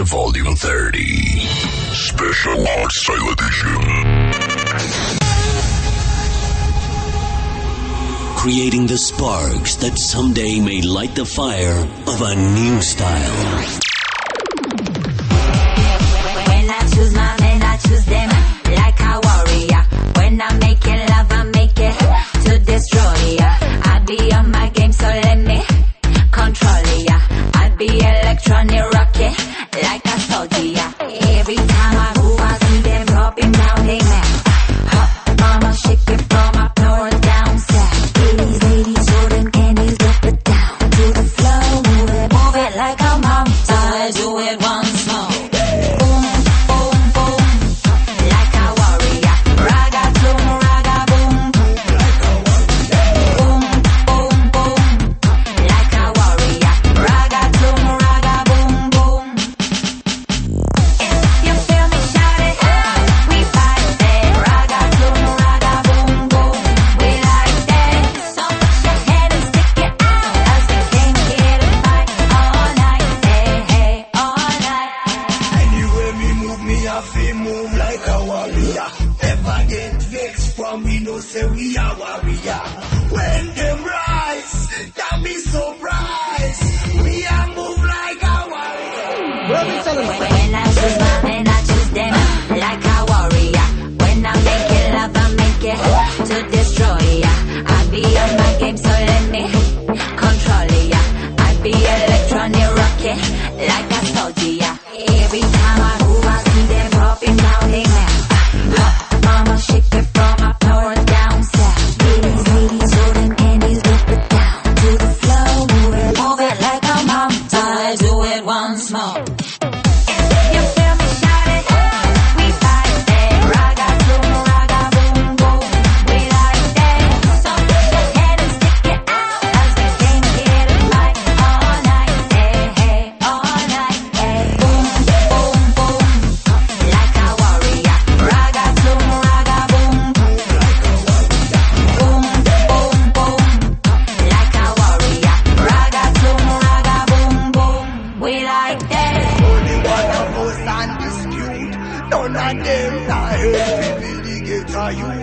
Volume 30 Special Box Style Edition Creating the sparks that someday may light the fire of a new style.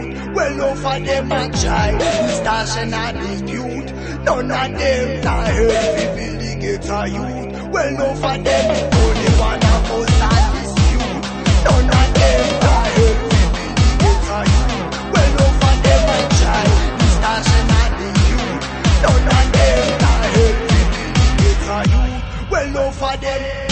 youth. Well, over them a try. Distortion and dispute. None of them not help people the ghetto youth. Well, over them only one of us are dispute. None of them not help people the ghetto youth. Well, over them a try. Distortion and dispute. None of them not help people the ghetto youth. Well, over them.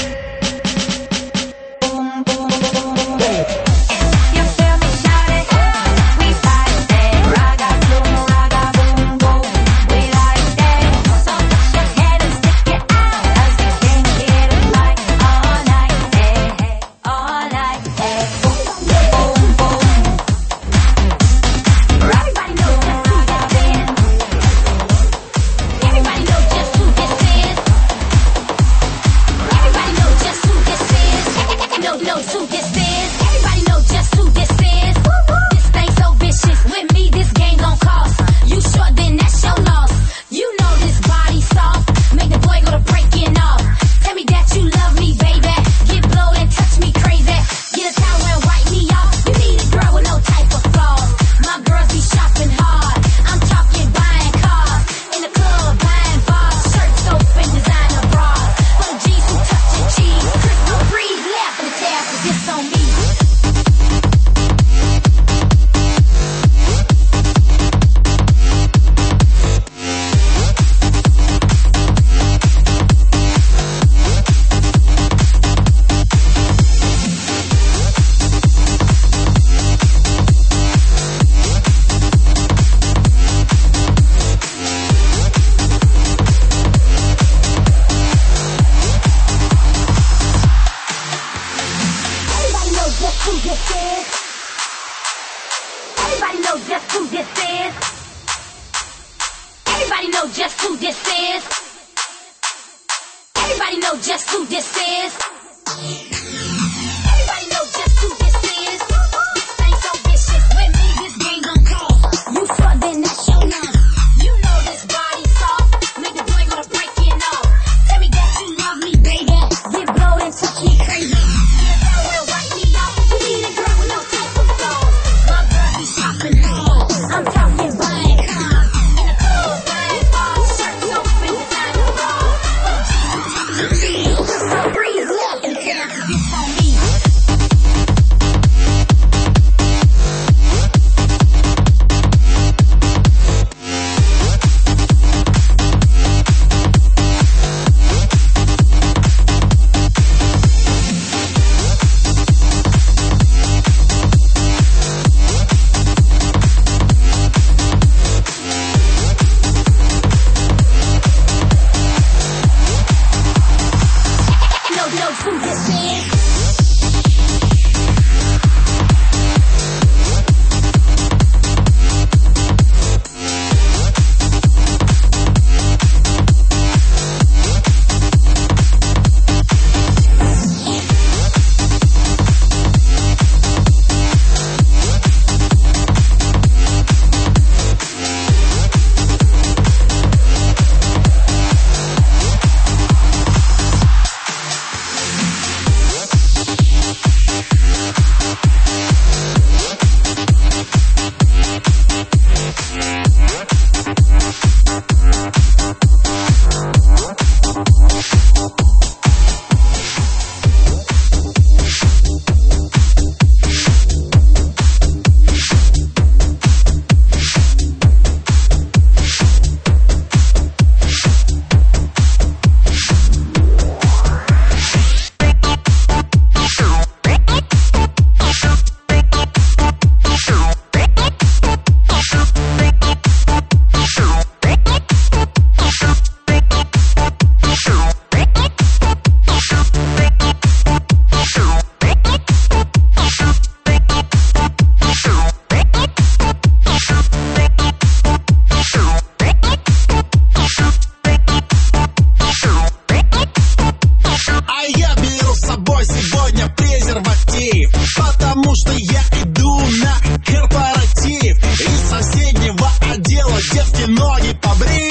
Девки ноги побрив